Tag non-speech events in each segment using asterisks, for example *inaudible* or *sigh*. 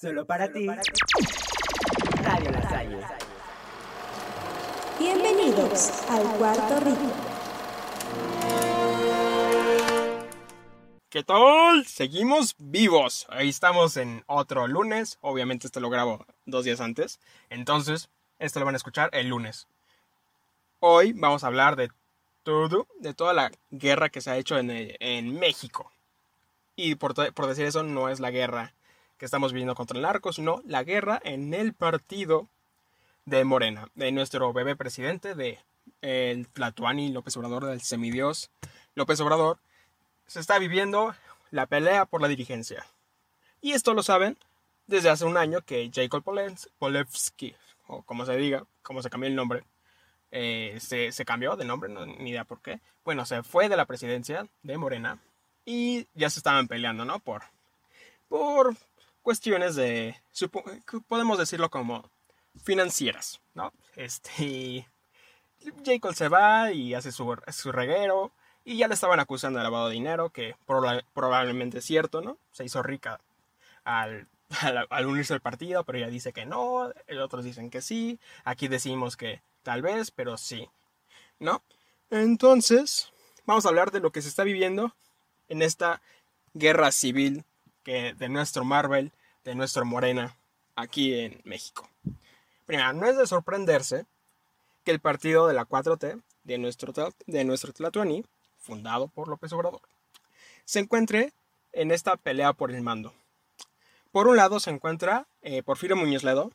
Solo para ti. Radio. Bienvenidos al Cuarto Rico. ¿Qué tal? Seguimos vivos. Ahí estamos en otro lunes. Obviamente esto lo grabo dos días antes. Entonces, esto lo van a escuchar el lunes. Hoy vamos a hablar de todo, de toda la guerra que se ha hecho en, en México. Y por, por, decir eso, no es la guerra que estamos viviendo contra el narco, sino la guerra en el partido de Morena, de nuestro bebé presidente, de el Tlatuani López Obrador, del semidios López Obrador, se está viviendo la pelea por la dirigencia. Y esto lo saben desde hace un año que Jacob Polewski, o como se diga, como se cambió el nombre, eh, se, se, cambió de nombre, no, ni idea por qué. Bueno, se fue de la presidencia de Morena y ya se estaban peleando, ¿no? Por, por cuestiones de, podemos decirlo como financieras, ¿no? Este, Jacob se va y hace su, su reguero y ya le estaban acusando de lavado de dinero, que probablemente es cierto, ¿no? Se hizo rica *laughs* al, al, unirse al partido, pero ella dice que no, otros dicen que sí, aquí decimos que tal vez, pero sí, ¿no? Entonces, vamos a hablar de lo que se está viviendo en esta guerra civil que de nuestro Marvel, de nuestro Morena, aquí en México. Primero, no es de sorprenderse que el partido de la 4T, de nuestro, de nuestro Tlatuani, fundado por López Obrador, se encuentre en esta pelea por el mando. Por un lado se encuentra eh, Porfirio Muñoz Ledo,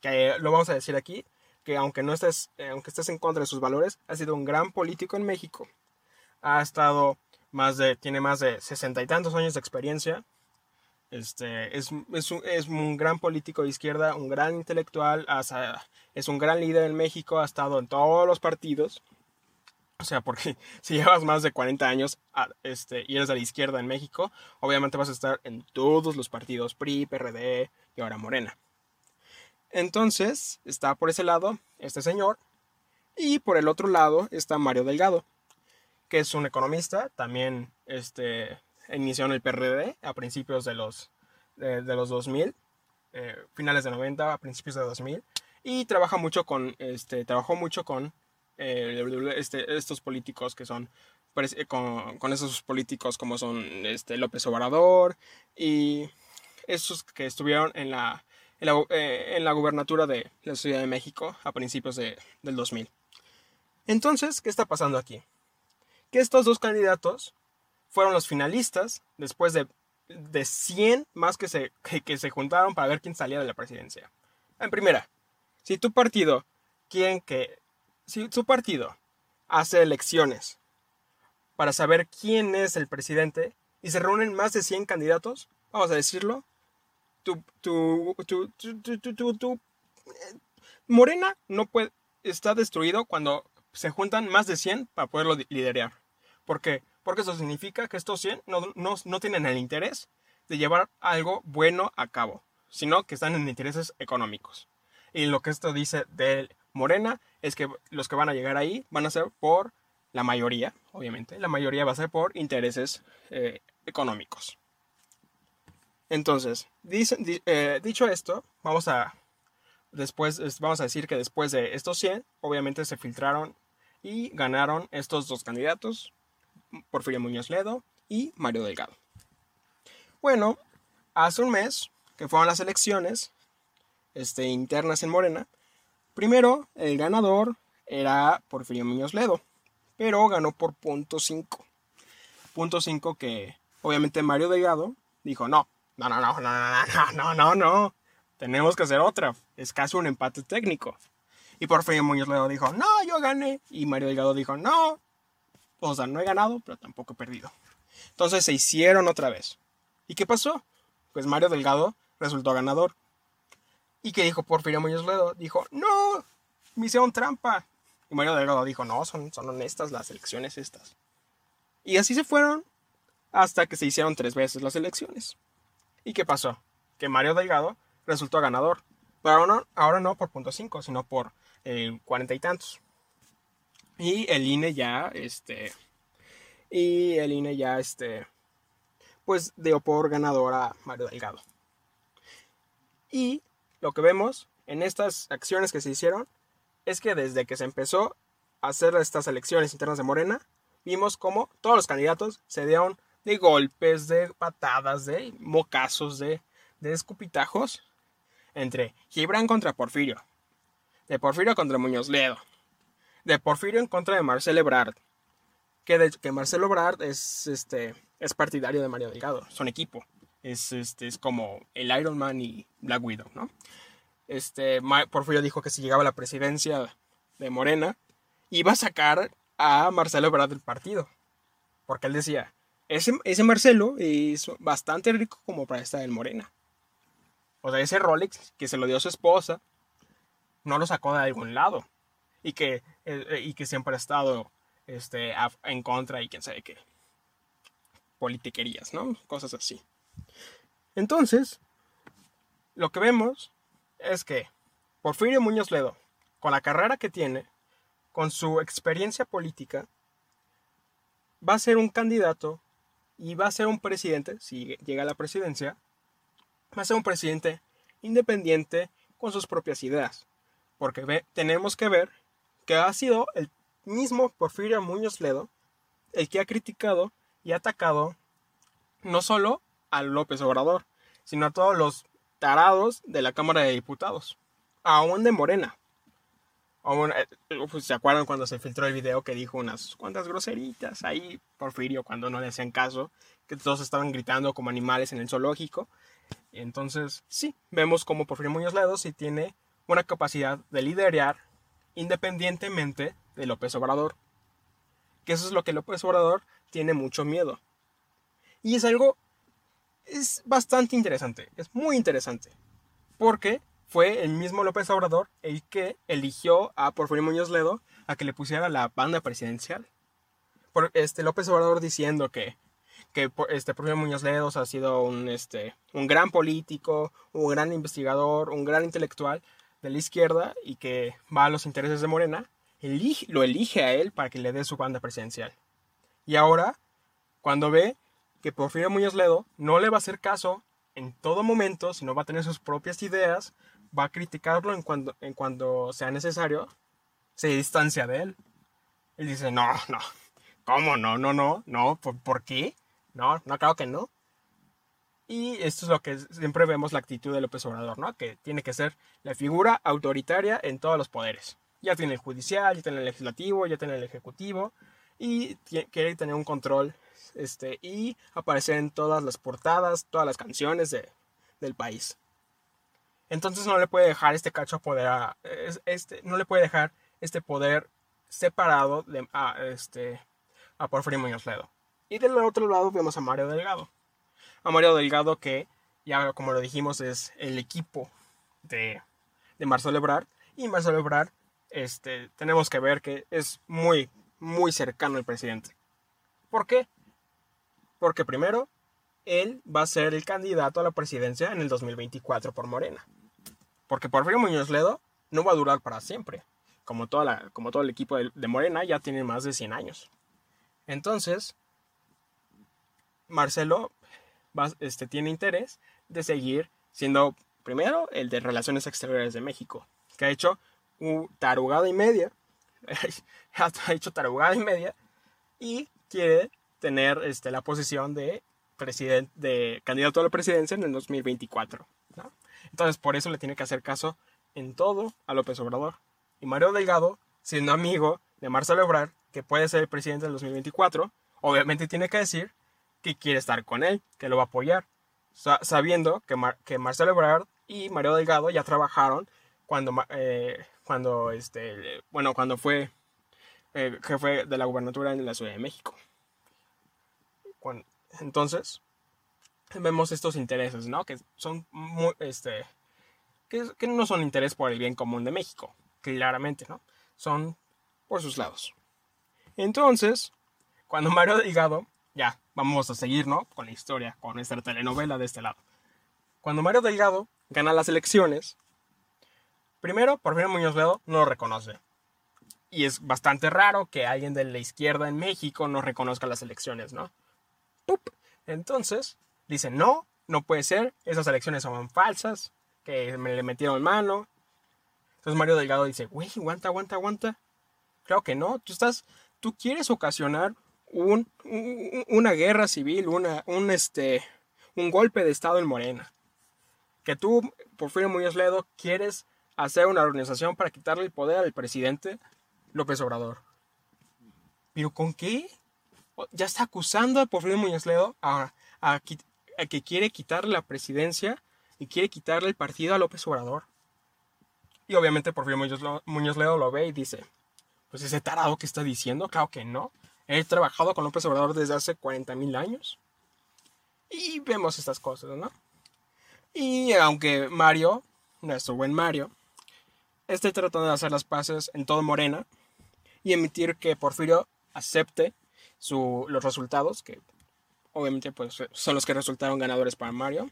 que lo vamos a decir aquí, que aunque no estés, eh, aunque estés en contra de sus valores, ha sido un gran político en México. Ha estado más de, tiene más de sesenta y tantos años de experiencia. Este, es, es, un, es, un, gran político de izquierda, un gran intelectual, es un gran líder en México, ha estado en todos los partidos. O sea, porque *laughs* si llevas más de 40 años este, y eres de la izquierda en México, obviamente vas a estar en todos los partidos, PRI, PRD y ahora Morena. Entonces, está por ese lado este señor y por el otro lado está Mario Delgado, que es un economista, también este, inició en el PRD a principios de los, de, los 2000, eh, finales de 90, a principios de 2000, y trabaja mucho con, este, trabajó mucho con eh, este, estos políticos que son, con, con, esos políticos como son este, López Obrador y esos que estuvieron en la, en la, eh, en la gubernatura de la Ciudad de México a principios de, del 2000. Entonces, ¿qué está pasando aquí? que estos dos candidatos fueron los finalistas después de, de 100 más que se, que, se juntaron para ver quién salía de la presidencia. En primera, si tu partido quieren que si tu partido hace elecciones para saber quién es el presidente y se reúnen más de 100 candidatos, vamos a decirlo, tu, tu, tu, eh, Morena no puede, está destruido cuando se juntan más de 100 para poderlo liderar. ¿Por qué? Porque eso significa que estos 100 no, no, tienen el interés de llevar algo bueno a cabo, sino que están en intereses económicos. Y lo que esto dice de Morena es que los que van a llegar ahí van a ser por la mayoría, obviamente, la mayoría va a ser por intereses eh, económicos. Entonces, eh, dicho esto, vamos a después vamos a decir que después de estos 100, obviamente se filtraron y ganaron estos dos candidatos, Porfirio Muñoz Ledo y Mario Delgado. Bueno, hace un mes que fueron las elecciones este, internas en Morena, primero el ganador era Porfirio Muñoz Ledo, pero ganó por punto 5. Punto 5 que obviamente Mario Delgado dijo, no, no, no, no, no, no, no, no, no, tenemos que hacer otra, es casi un empate técnico. Y Porfirio Muñoz Ledo dijo, no, yo gané. Y Mario Delgado dijo, no, o sea, no he ganado, pero tampoco he perdido. Entonces se hicieron otra vez. ¿Y qué pasó? Pues Mario Delgado resultó ganador. ¿Y qué dijo Porfirio Muñoz Ledo? Dijo, no, me hicieron trampa. Y Mario Delgado dijo, no, son, son honestas las elecciones estas. Y así se fueron hasta que se hicieron tres veces las elecciones. ¿Y qué pasó? Que Mario Delgado resultó ganador. Pero ahora no, ahora no por punto 5, sino por eh, cuarenta y tantos. Y el INE ya, este, y el INE ya, este, pues dio por ganador a Mario Delgado. Y lo que vemos en estas acciones que se hicieron es que desde que se empezó a hacer estas elecciones internas de Morena, vimos como todos los candidatos se dieron de golpes, de patadas, de mocazos, de, de escupitajos entre Gibran contra Porfirio, de Porfirio contra Muñoz Ledo, de Porfirio en contra de Marcelo Ebrard, que, de, que Marcelo Ebrard es, este, es partidario de Mario Delgado, son equipo, es, este, es como el Iron Man y Black Widow, ¿no? Este, Porfirio dijo que si llegaba a la presidencia de Morena, iba a sacar a Marcelo Ebrard del partido, porque él decía, ese, ese Marcelo es bastante rico como para estar en Morena. O sea, ese Rolex que se lo dio a su esposa, no lo sacó de algún lado. Y que, eh, y que siempre ha estado este, en contra y quién sabe qué. Politiquerías, ¿no? Cosas así. Entonces, lo que vemos es que Porfirio Muñoz Ledo, con la carrera que tiene, con su experiencia política, va a ser un candidato y va a ser un presidente, si llega a la presidencia, va a ser un presidente independiente con sus propias ideas. Porque tenemos que ver que ha sido el mismo Porfirio Muñoz Ledo el que ha criticado y atacado no solo a López Obrador, sino a todos los tarados de la Cámara de Diputados, aún de Morena. Eh, pues, ¿Se acuerdan cuando se filtró el video que dijo unas cuantas groseritas ahí, Porfirio, cuando no le hacían caso, que todos estaban gritando como animales en el zoológico? Entonces, sí, vemos como Porfirio Muñoz Ledo sí tiene una capacidad de liderar independientemente de López Obrador. Que eso es lo que López Obrador tiene mucho miedo. Y es algo, es bastante interesante, es muy interesante. Porque fue el mismo López Obrador el que eligió a Porfirio Muñoz Ledo a que le pusiera la banda presidencial. Por este López Obrador diciendo que que este Porfirio Muñoz Ledos ha sido un, este, un gran político, un gran investigador, un gran intelectual de la izquierda y que va a los intereses de Morena, lo elige a él para que le dé su banda presidencial. Y ahora, cuando ve que Porfirio Muñoz Ledo no le va a hacer caso en todo momento, sino va a tener sus propias ideas, va a criticarlo en cuando, en cuando sea necesario, se distancia de él. Él dice, no, no, ¿cómo no? No, no, no, ¿por, ¿por qué? No, no creo que no. Y esto es lo que siempre vemos la actitud de López Obrador, ¿no? Que tiene que ser la figura autoritaria en todos los poderes. Ya tiene el judicial, ya tiene el legislativo, ya tiene el ejecutivo y quiere tener un control este, y aparecer en todas las portadas, todas las canciones de, del país. Entonces no le puede dejar este cacho poder este, no le puede dejar este poder separado a, este, a Porfirio Muñoz Ledo. Y del otro lado vemos a Mario Delgado. A Mario Delgado que, ya como lo dijimos, es el equipo de, de Marcelo Ebrard. Y Marcelo Ebrard, este, tenemos que ver que es muy, muy cercano al presidente. ¿Por qué? Porque primero, él va a ser el candidato a la presidencia en el 2024 por Morena. Porque Porfirio Muñoz Ledo no va a durar para siempre. Como, toda como todo el equipo de, de Morena ya tiene más de 100 años. Entonces, Marcelo este, tiene interés de seguir siendo primero el de Relaciones Exteriores de México, que ha hecho un tarugada y media, *laughs* ha hecho tarugada y media, y quiere tener este, la posición de, de candidato a la presidencia en el 2024. Entonces, por eso le tiene que hacer caso en todo a López Obrador. Y Mario Delgado, siendo amigo de Marcelo Ebrard, que puede ser el presidente del 2024, obviamente tiene que decir que quiere estar con él, que lo va a apoyar, sabiendo que, que Marcelo Ebrard y Mario Delgado ya trabajaron cuando, eh, cuando este, bueno, cuando fue eh, jefe de la gubernatura en la Ciudad de México. entonces, vemos estos intereses, ¿no? Que son muy, este, que no son interés por el bien común de México, claramente, ¿no? Son por sus lados. Entonces, cuando Mario Delgado ya, vamos a seguir, ¿no? Con la historia, con nuestra telenovela de este lado. Cuando Mario Delgado gana las elecciones, primero, Porfirio Muñoz Ledo no lo reconoce. Y es bastante raro que alguien de la izquierda en México no reconozca las elecciones, ¿no? ¡Pup! Entonces, dice, no, no puede ser, esas elecciones son falsas, que me le metieron mano. Entonces Mario Delgado dice, güey, aguanta, aguanta, aguanta. Claro que no, tú estás, tú quieres ocasionar un, un- una guerra civil, una, un, este, un golpe de Estado en Morena. Que tú, Porfirio Muñoz Ledo, quieres hacer una organización para quitarle el poder al presidente López Obrador. ¿Pero con qué? Ya está acusando a Porfirio Muñoz Ledo a, a que quiere quitarle la presidencia y quiere quitarle el partido a López Obrador. Y obviamente Porfirio Muñoz, Muñoz Ledo lo ve y dice, pues ese tarado que está diciendo, claro que no. He trabajado con López Obrador desde hace 40 mil años. Y vemos estas cosas, ¿no? Y aunque Mario, nuestro buen Mario, esté tratando de hacer las paces en todo Morena y emitir que Porfirio acepte su, los resultados, que obviamente pues, son los que resultaron ganadores para Mario,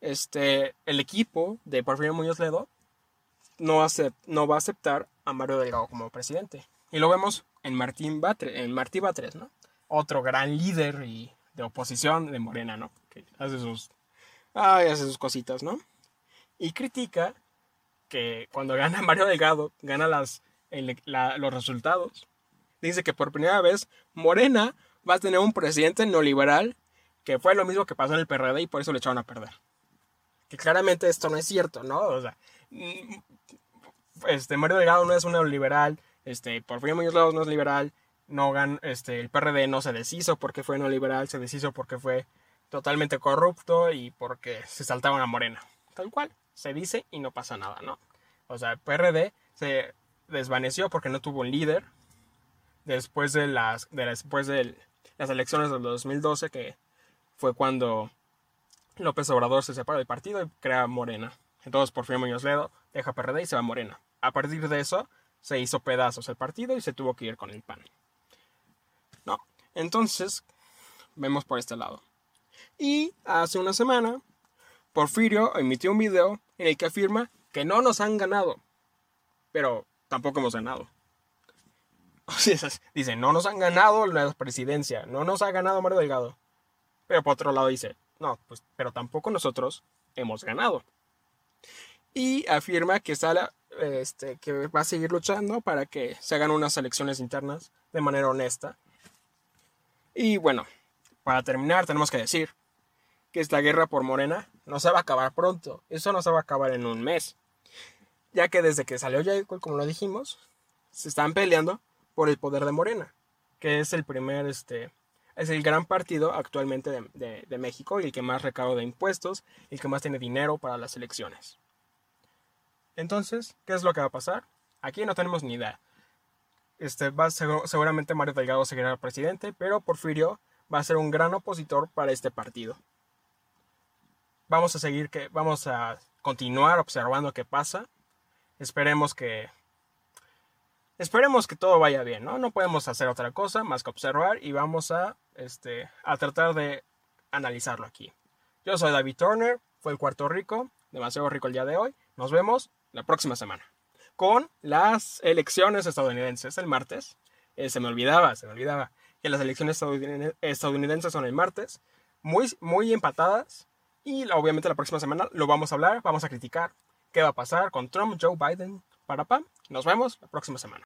este, el equipo de Porfirio Muñoz Ledo no, no va a aceptar a Mario Delgado como presidente. Y lo vemos en Martín Batres, en Martí Batres, ¿no? Otro gran líder y de oposición de Morena, ¿no? Que hace sus, ay, hace sus cositas, ¿no? Y critica que cuando gana Mario Delgado, gana las, los resultados. Dice que por primera vez Morena va a tener un presidente neoliberal que fue lo mismo que pasó en el PRD y por eso le echaron a perder. Que claramente esto no es cierto, ¿no? O sea, este, Mario Delgado no es un neoliberal, este, Porfirio Muñoz Ledo no es liberal, no gan, este, el PRD no se deshizo porque fue neoliberal, se deshizo porque fue totalmente corrupto y porque se saltaban a Morena. Tal cual, se dice y no pasa nada, ¿no? O sea, el PRD se desvaneció porque no tuvo un líder después de las, de después de las elecciones del 2012 que fue cuando López Obrador se separa del partido y crea Morena. Entonces Porfirio Muñoz Ledo deja PRD y se va a Morena. A partir de eso se hizo pedazos el partido y se tuvo que ir con el PAN. No, entonces vemos por este lado. Y hace una semana Porfirio emitió un video en el que afirma que no nos han ganado, pero tampoco hemos ganado. *laughs* Dice, no nos han ganado la presidencia, no nos ha ganado Mario Delgado. Pero por otro lado dice, no, pues, pero tampoco nosotros hemos ganado. Y afirma que, está, este, que va a seguir luchando para que se hagan unas elecciones internas de manera honesta. Y bueno, para terminar tenemos que decir que esta guerra por Morena no se va a acabar pronto. Eso no se va a acabar en un mes. Ya que desde que salió Jacob, como lo dijimos, se están peleando por el poder de Morena, que es el primer, este, es el gran partido actualmente de, México y el que más recauda impuestos, el que más tiene dinero para las elecciones. Entonces, ¿qué es lo que va a pasar? Aquí no tenemos ni idea. Este, va, segu- seguramente Mario Delgado seguirá presidente, pero Porfirio va a ser un gran opositor para este partido. Vamos a seguir que, vamos a continuar observando qué pasa. Esperemos que Esperemos que todo vaya bien, ¿no? No podemos hacer otra cosa más que observar y vamos a, este, a tratar de analizarlo aquí. Yo soy David Turner, fue el Cuarto Rico, demasiado rico el día de hoy. Nos vemos la próxima semana con las elecciones estadounidenses el martes. Eh, se me olvidaba, se me olvidaba que las elecciones estadounid- estadounidenses son el martes, muy, muy empatadas y obviamente la próxima semana lo vamos a hablar, vamos a criticar qué va a pasar con Trump, Joe Biden, para pam. Nos vemos la próxima semana.